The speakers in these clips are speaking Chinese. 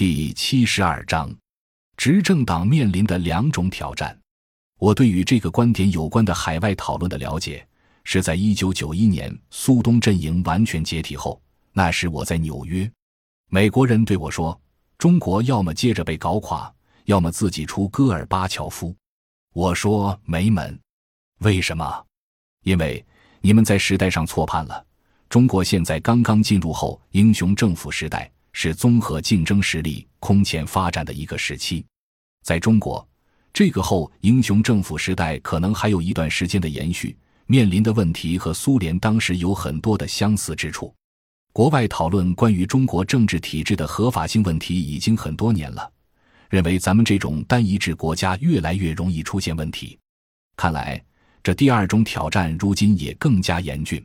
第七十二章，执政党面临的两种挑战。我对与这个观点有关的海外讨论的了解，是在一九九一年苏东阵营完全解体后。那时我在纽约，美国人对我说：“中国要么接着被搞垮，要么自己出戈尔巴乔夫。”我说：“没门！为什么？因为你们在时代上错判了。中国现在刚刚进入后英雄政府时代。”是综合竞争实力空前发展的一个时期，在中国，这个后英雄政府时代可能还有一段时间的延续，面临的问题和苏联当时有很多的相似之处。国外讨论关于中国政治体制的合法性问题已经很多年了，认为咱们这种单一制国家越来越容易出现问题。看来，这第二种挑战如今也更加严峻。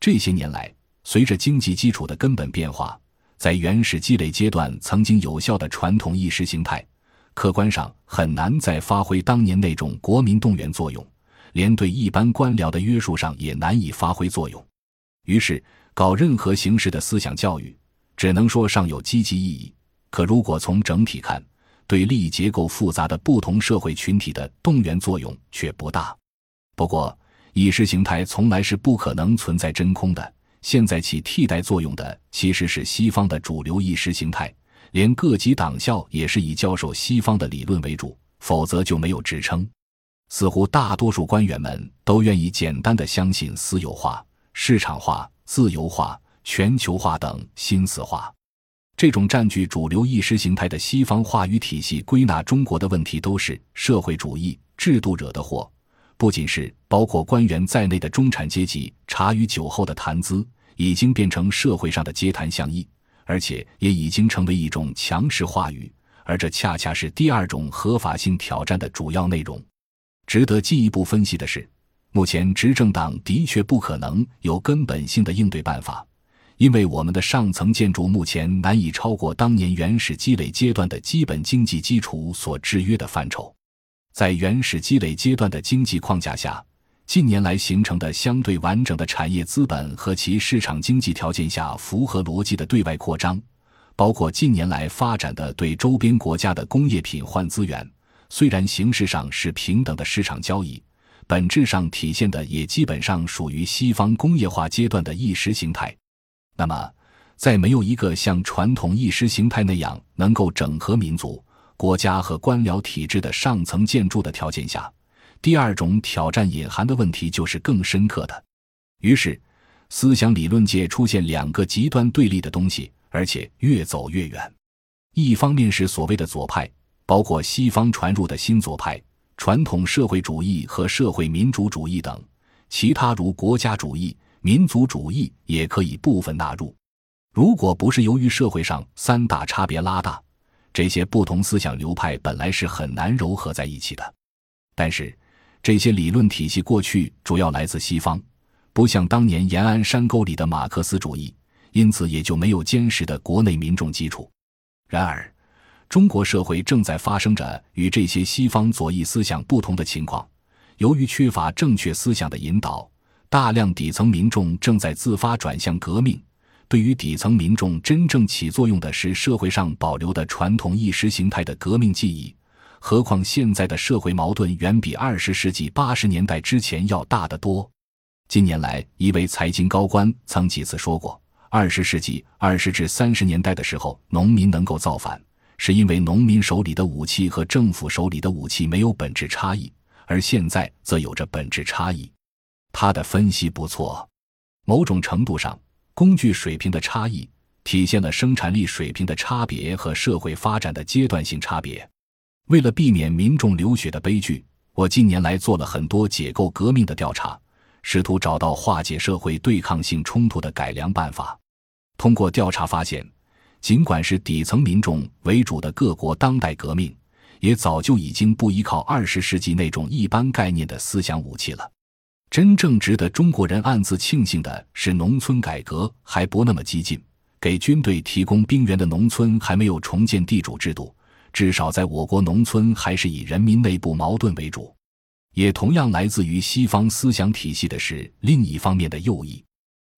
这些年来，随着经济基础的根本变化。在原始积累阶段，曾经有效的传统意识形态，客观上很难再发挥当年那种国民动员作用，连对一般官僚的约束上也难以发挥作用。于是，搞任何形式的思想教育，只能说尚有积极意义，可如果从整体看，对利益结构复杂的不同社会群体的动员作用却不大。不过，意识形态从来是不可能存在真空的。现在起替代作用的其实是西方的主流意识形态，连各级党校也是以教授西方的理论为主，否则就没有职称。似乎大多数官员们都愿意简单的相信私有化、市场化、自由化、全球化等新四化。这种占据主流意识形态的西方话语体系归纳中国的问题都是社会主义制度惹的祸。不仅是包括官员在内的中产阶级茶余酒后的谈资，已经变成社会上的街谈巷议，而且也已经成为一种强势话语。而这恰恰是第二种合法性挑战的主要内容。值得进一步分析的是，目前执政党的确不可能有根本性的应对办法，因为我们的上层建筑目前难以超过当年原始积累阶段的基本经济基础所制约的范畴。在原始积累阶段的经济框架下，近年来形成的相对完整的产业资本和其市场经济条件下符合逻辑的对外扩张，包括近年来发展的对周边国家的工业品换资源，虽然形式上是平等的市场交易，本质上体现的也基本上属于西方工业化阶段的意识形态。那么，在没有一个像传统意识形态那样能够整合民族。国家和官僚体制的上层建筑的条件下，第二种挑战隐含的问题就是更深刻的。于是，思想理论界出现两个极端对立的东西，而且越走越远。一方面是所谓的左派，包括西方传入的新左派、传统社会主义和社会民主主义等；其他如国家主义、民族主义也可以部分纳入。如果不是由于社会上三大差别拉大。这些不同思想流派本来是很难糅合在一起的，但是这些理论体系过去主要来自西方，不像当年延安山沟里的马克思主义，因此也就没有坚实的国内民众基础。然而，中国社会正在发生着与这些西方左翼思想不同的情况，由于缺乏正确思想的引导，大量底层民众正在自发转向革命。对于底层民众真正起作用的是社会上保留的传统意识形态的革命记忆，何况现在的社会矛盾远比二十世纪八十年代之前要大得多。近年来，一位财经高官曾几次说过：二十世纪二十至三十年代的时候，农民能够造反，是因为农民手里的武器和政府手里的武器没有本质差异，而现在则有着本质差异。他的分析不错，某种程度上。工具水平的差异体现了生产力水平的差别和社会发展的阶段性差别。为了避免民众流血的悲剧，我近年来做了很多解构革命的调查，试图找到化解社会对抗性冲突的改良办法。通过调查发现，尽管是底层民众为主的各国当代革命，也早就已经不依靠二十世纪那种一般概念的思想武器了。真正值得中国人暗自庆幸的是，农村改革还不那么激进，给军队提供兵员的农村还没有重建地主制度，至少在我国农村还是以人民内部矛盾为主。也同样来自于西方思想体系的是另一方面的右翼。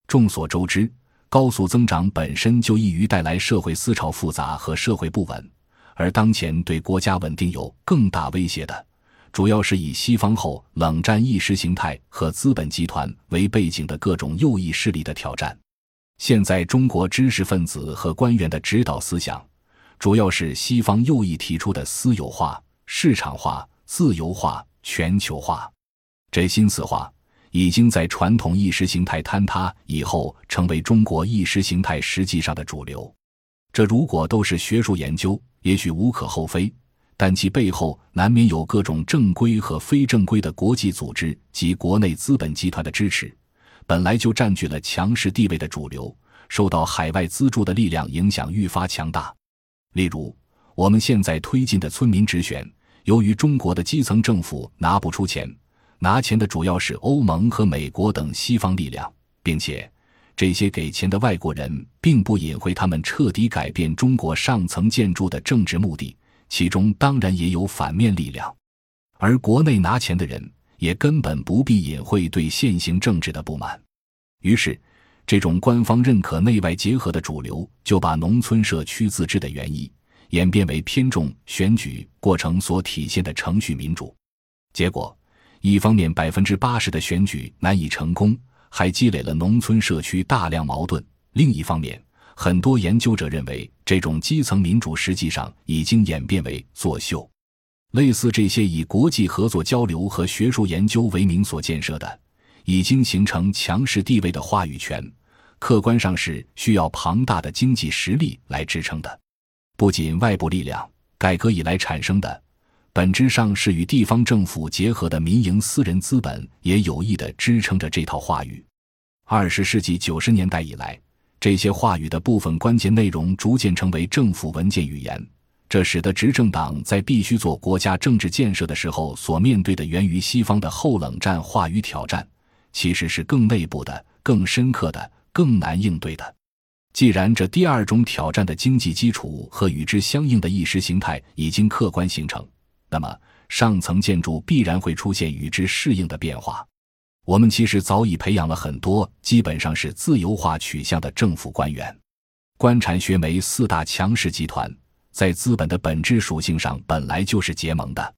众所周知，高速增长本身就易于带来社会思潮复杂和社会不稳，而当前对国家稳定有更大威胁的，主要是以西方后冷战意识形态和资本集团为背景的各种右翼势力的挑战。现在中国知识分子和官员的指导思想，主要是西方右翼提出的私有化、市场化、自由化、全球化。这新四化。已经在传统意识形态坍塌以后，成为中国意识形态实际上的主流。这如果都是学术研究，也许无可厚非，但其背后难免有各种正规和非正规的国际组织及国内资本集团的支持。本来就占据了强势地位的主流，受到海外资助的力量影响愈发强大。例如，我们现在推进的村民直选，由于中国的基层政府拿不出钱。拿钱的主要是欧盟和美国等西方力量，并且这些给钱的外国人并不隐晦他们彻底改变中国上层建筑的政治目的，其中当然也有反面力量。而国内拿钱的人也根本不必隐晦对现行政治的不满。于是，这种官方认可内外结合的主流就把农村社区自治的原意演变为偏重选举过程所体现的程序民主，结果。一方面，百分之八十的选举难以成功，还积累了农村社区大量矛盾；另一方面，很多研究者认为，这种基层民主实际上已经演变为作秀。类似这些以国际合作交流和学术研究为名所建设的、已经形成强势地位的话语权，客观上是需要庞大的经济实力来支撑的。不仅外部力量，改革以来产生的。本质上是与地方政府结合的民营私人资本，也有意地支撑着这套话语。二十世纪九十年代以来，这些话语的部分关键内容逐渐成为政府文件语言，这使得执政党在必须做国家政治建设的时候所面对的源于西方的后冷战话语挑战，其实是更内部的、更深刻的、更难应对的。既然这第二种挑战的经济基础和与之相应的意识形态已经客观形成。那么，上层建筑必然会出现与之适应的变化。我们其实早已培养了很多基本上是自由化取向的政府官员。官产学媒四大强势集团在资本的本质属性上本来就是结盟的。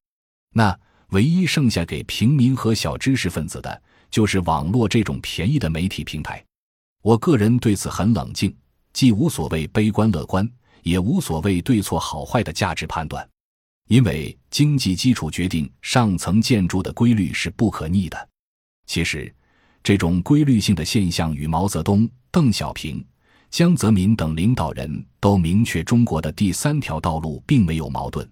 那唯一剩下给平民和小知识分子的，就是网络这种便宜的媒体平台。我个人对此很冷静，既无所谓悲观乐观，也无所谓对错好坏的价值判断。因为经济基础决定上层建筑的规律是不可逆的。其实，这种规律性的现象与毛泽东、邓小平、江泽民等领导人都明确中国的第三条道路并没有矛盾。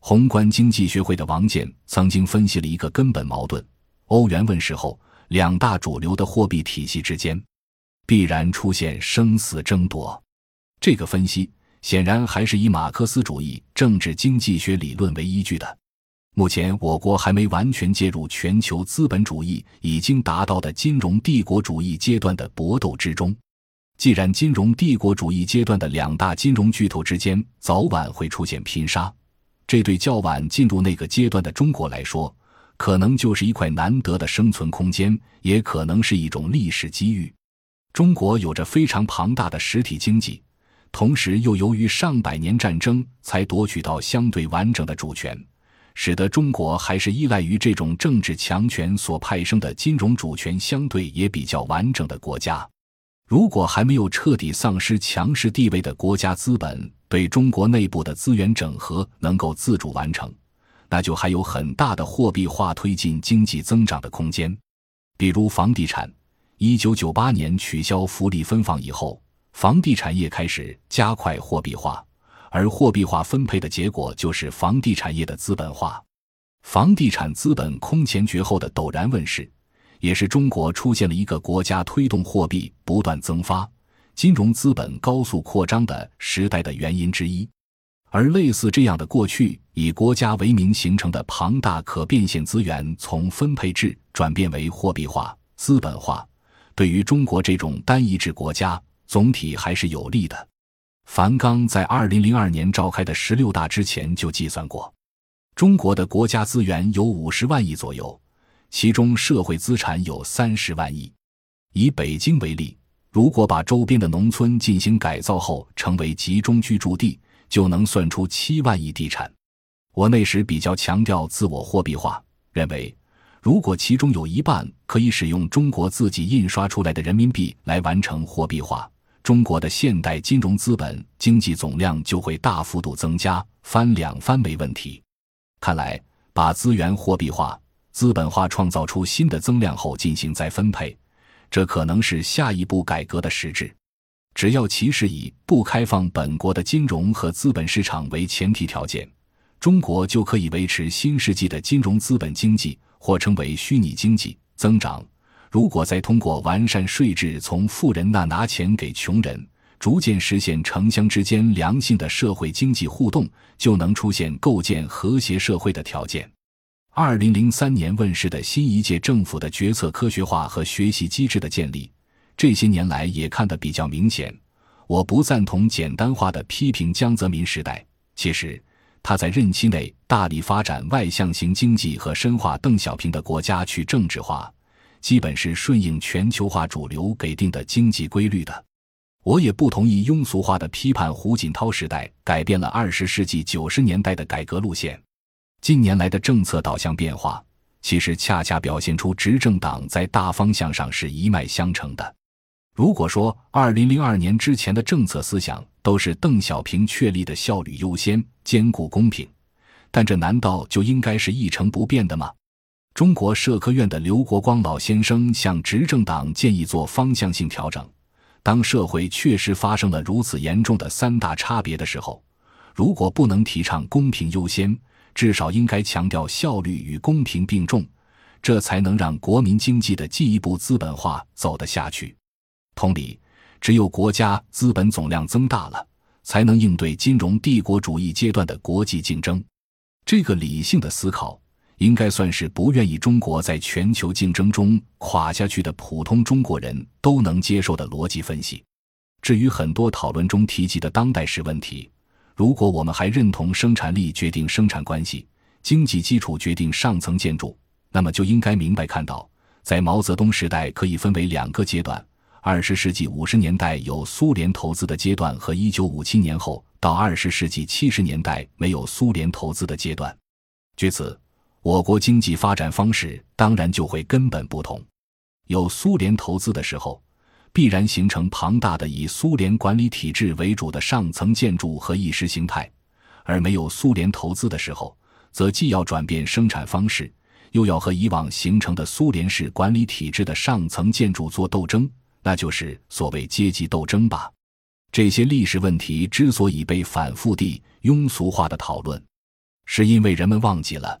宏观经济学会的王健曾经分析了一个根本矛盾：欧元问世后，两大主流的货币体系之间必然出现生死争夺。这个分析。显然还是以马克思主义政治经济学理论为依据的。目前，我国还没完全介入全球资本主义已经达到的金融帝国主义阶段的搏斗之中。既然金融帝国主义阶段的两大金融巨头之间早晚会出现拼杀，这对较晚进入那个阶段的中国来说，可能就是一块难得的生存空间，也可能是一种历史机遇。中国有着非常庞大的实体经济。同时，又由于上百年战争才夺取到相对完整的主权，使得中国还是依赖于这种政治强权所派生的金融主权相对也比较完整的国家。如果还没有彻底丧失强势地位的国家资本对中国内部的资源整合能够自主完成，那就还有很大的货币化推进经济增长的空间。比如房地产，一九九八年取消福利分房以后。房地产业开始加快货币化，而货币化分配的结果就是房地产业的资本化。房地产资本空前绝后的陡然问世，也是中国出现了一个国家推动货币不断增发、金融资本高速扩张的时代的原因之一。而类似这样的过去以国家为名形成的庞大可变现资源，从分配制转变为货币化、资本化，对于中国这种单一制国家。总体还是有利的。樊纲在二零零二年召开的十六大之前就计算过，中国的国家资源有五十万亿左右，其中社会资产有三十万亿。以北京为例，如果把周边的农村进行改造后成为集中居住地，就能算出七万亿地产。我那时比较强调自我货币化，认为如果其中有一半可以使用中国自己印刷出来的人民币来完成货币化，中国的现代金融资本经济总量就会大幅度增加，翻两番没问题。看来，把资源货币化、资本化创造出新的增量后进行再分配。这可能是下一步改革的实质。只要其是以不开放本国的金融和资本市场为前提条件，中国就可以维持新世纪的金融资本经济，或称为虚拟经济增长。如果再通过完善税制，从富人那拿钱给穷人，逐渐实现城乡之间良性的社会经济互动，就能出现构建和谐社会的条件。二零零三年问世的新一届政府的决策科学化和学习机制的建立，这些年来也看得比较明显。我不赞同简单化的批评江泽民时代，其实他在任期内大力发展外向型经济和深化邓小平的国家去政治化，基本是顺应全球化主流给定的经济规律的。我也不同意庸俗化的批判胡锦涛时代改变了二十世纪九十年代的改革路线。近年来的政策导向变化，其实恰恰表现出执政党在大方向上是一脉相承的。如果说二零零二年之前的政策思想都是邓小平确立的效率优先、兼顾公平，但这难道就应该是一成不变的吗？中国社科院的刘国光老先生向执政党建议做方向性调整。当社会确实发生了如此严重的三大差别的时候，如果不能提倡公平优先，至少应该强调效率与公平并重，这才能让国民经济的进一步资本化走得下去。同理，只有国家资本总量增大了，才能应对金融帝国主义阶段的国际竞争。这个理性的思考，应该算是不愿意中国在全球竞争中垮下去的普通中国人都能接受的逻辑分析。至于很多讨论中提及的当代史问题，如果我们还认同生产力决定生产关系，经济基础决定上层建筑，那么就应该明白看到，在毛泽东时代可以分为两个阶段：二十世纪五十年代有苏联投资的阶段和一九五七年后到二十世纪七十年代没有苏联投资的阶段。据此，我国经济发展方式当然就会根本不同。有苏联投资的时候。必然形成庞大的以苏联管理体制为主的上层建筑和意识形态，而没有苏联投资的时候，则既要转变生产方式，又要和以往形成的苏联式管理体制的上层建筑做斗争，那就是所谓阶级斗争吧。这些历史问题之所以被反复地庸俗化的讨论，是因为人们忘记了